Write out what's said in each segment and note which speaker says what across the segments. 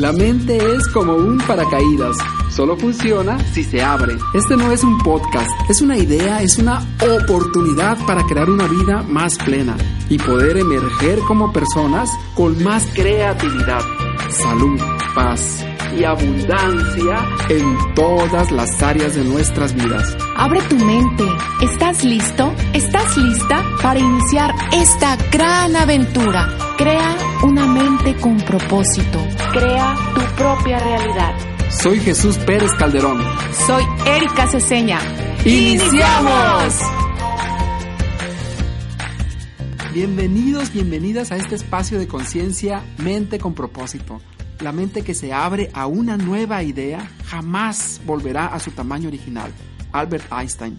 Speaker 1: La mente es como un paracaídas. Solo funciona si se abre. Este no es un podcast, es una idea, es una oportunidad para crear una vida más plena y poder emerger como personas con más creatividad, salud, paz y abundancia en todas las áreas de nuestras vidas.
Speaker 2: Abre tu mente. ¿Estás listo? ¿Estás lista para iniciar esta gran aventura? Crea con propósito. Crea tu propia realidad.
Speaker 1: Soy Jesús Pérez Calderón.
Speaker 2: Soy Erika Ceseña.
Speaker 1: ¡Iniciamos! Bienvenidos, bienvenidas a este espacio de conciencia Mente con propósito. La mente que se abre a una nueva idea jamás volverá a su tamaño original. Albert Einstein.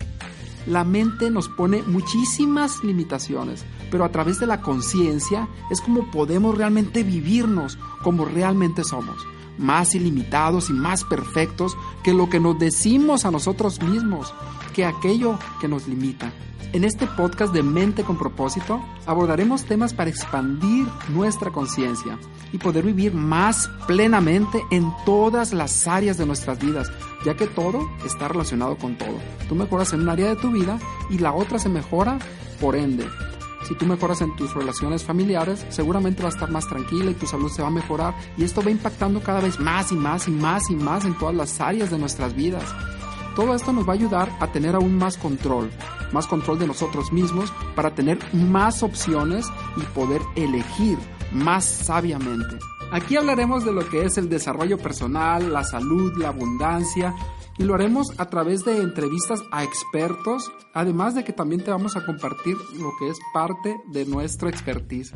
Speaker 1: La mente nos pone muchísimas limitaciones, pero a través de la conciencia es como podemos realmente vivirnos como realmente somos, más ilimitados y más perfectos que lo que nos decimos a nosotros mismos, que aquello que nos limita. En este podcast de Mente con propósito abordaremos temas para expandir nuestra conciencia y poder vivir más plenamente en todas las áreas de nuestras vidas, ya que todo está relacionado con todo. Tú mejoras en un área de tu vida y la otra se mejora por ende. Si tú mejoras en tus relaciones familiares, seguramente vas a estar más tranquila y tu salud se va a mejorar y esto va impactando cada vez más y más y más y más en todas las áreas de nuestras vidas. Todo esto nos va a ayudar a tener aún más control, más control de nosotros mismos para tener más opciones y poder elegir más sabiamente. Aquí hablaremos de lo que es el desarrollo personal, la salud, la abundancia y lo haremos a través de entrevistas a expertos, además de que también te vamos a compartir lo que es parte de nuestro expertise.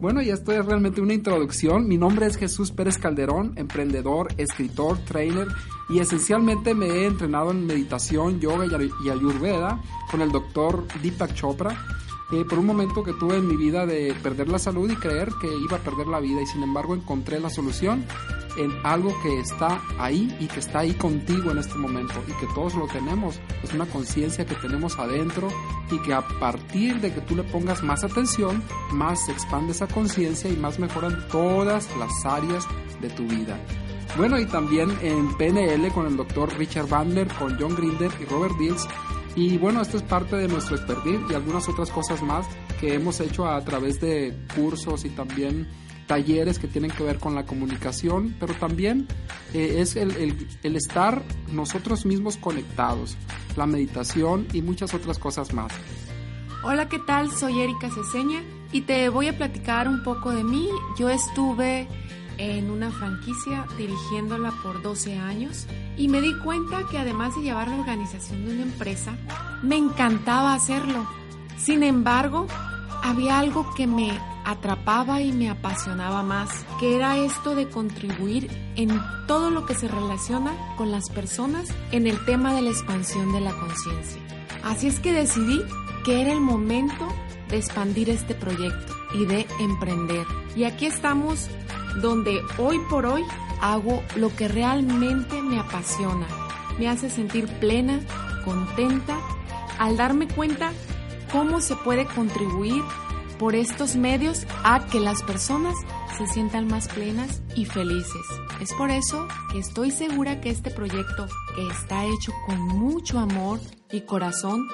Speaker 1: Bueno, y esto es realmente una introducción. Mi nombre es Jesús Pérez Calderón, emprendedor, escritor, trainer y esencialmente me he entrenado en meditación, yoga y ayurveda con el doctor Deepak Chopra. Por un momento que tuve en mi vida de perder la salud y creer que iba a perder la vida y sin embargo encontré la solución en algo que está ahí y que está ahí contigo en este momento y que todos lo tenemos. Es una conciencia que tenemos adentro y que a partir de que tú le pongas más atención, más se expande esa conciencia y más mejoran todas las áreas de tu vida. Bueno, y también en PNL con el doctor Richard Bandler, con John Grinder y Robert Dills. Y bueno, esto es parte de nuestro expertise y algunas otras cosas más que hemos hecho a través de cursos y también talleres que tienen que ver con la comunicación, pero también eh, es el, el, estar nosotros mismos conectados, la meditación y muchas otras cosas más.
Speaker 2: Hola, ¿qué tal? Soy Erika Ceseña y te voy a platicar un poco de mí. Yo estuve en una franquicia dirigiéndola por 12 años y me di cuenta que además de llevar la organización de una empresa, me encantaba hacerlo. Sin embargo, había algo que me atrapaba y me apasionaba más, que era esto de contribuir en todo lo que se relaciona con las personas en el tema de la expansión de la conciencia. Así es que decidí que era el momento de expandir este proyecto y de emprender. Y aquí estamos donde hoy por hoy hago lo que realmente me apasiona, me hace sentir plena, contenta, al darme cuenta cómo se puede contribuir por estos medios a que las personas se sientan más plenas y felices. Es por eso que estoy segura que este proyecto, que está hecho con mucho amor y corazón,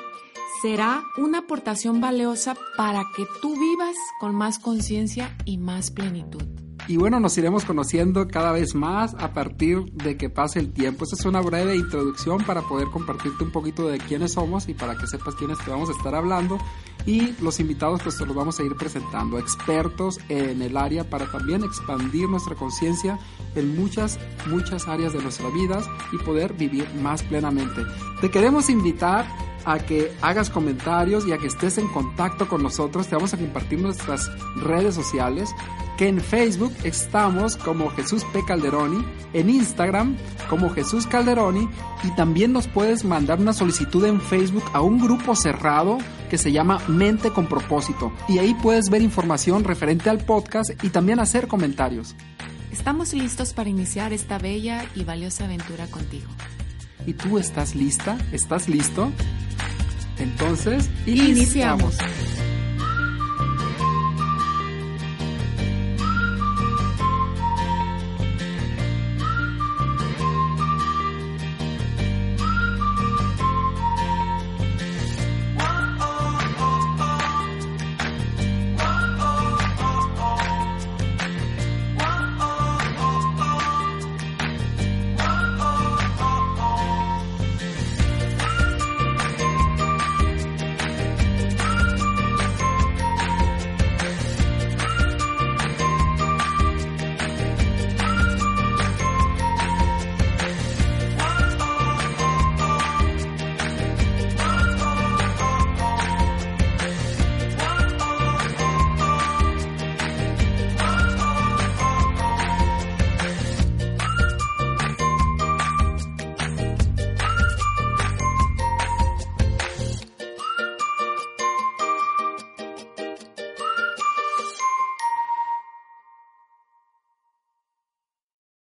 Speaker 2: será una aportación valiosa para que tú vivas con más conciencia y más plenitud.
Speaker 1: Y bueno, nos iremos conociendo cada vez más a partir de que pase el tiempo. Esta es una breve introducción para poder compartirte un poquito de quiénes somos y para que sepas quiénes te vamos a estar hablando. Y los invitados pues te los vamos a ir presentando, expertos en el área para también expandir nuestra conciencia en muchas, muchas áreas de nuestras vidas y poder vivir más plenamente. Te queremos invitar a que hagas comentarios y a que estés en contacto con nosotros. Te vamos a compartir nuestras redes sociales, que en Facebook estamos como Jesús P. Calderoni, en Instagram como Jesús Calderoni y también nos puedes mandar una solicitud en Facebook a un grupo cerrado que se llama Mente con propósito y ahí puedes ver información referente al podcast y también hacer comentarios.
Speaker 2: Estamos listos para iniciar esta bella y valiosa aventura contigo.
Speaker 1: ¿Y tú estás lista? ¿Estás listo? Entonces, iniciamos. iniciamos.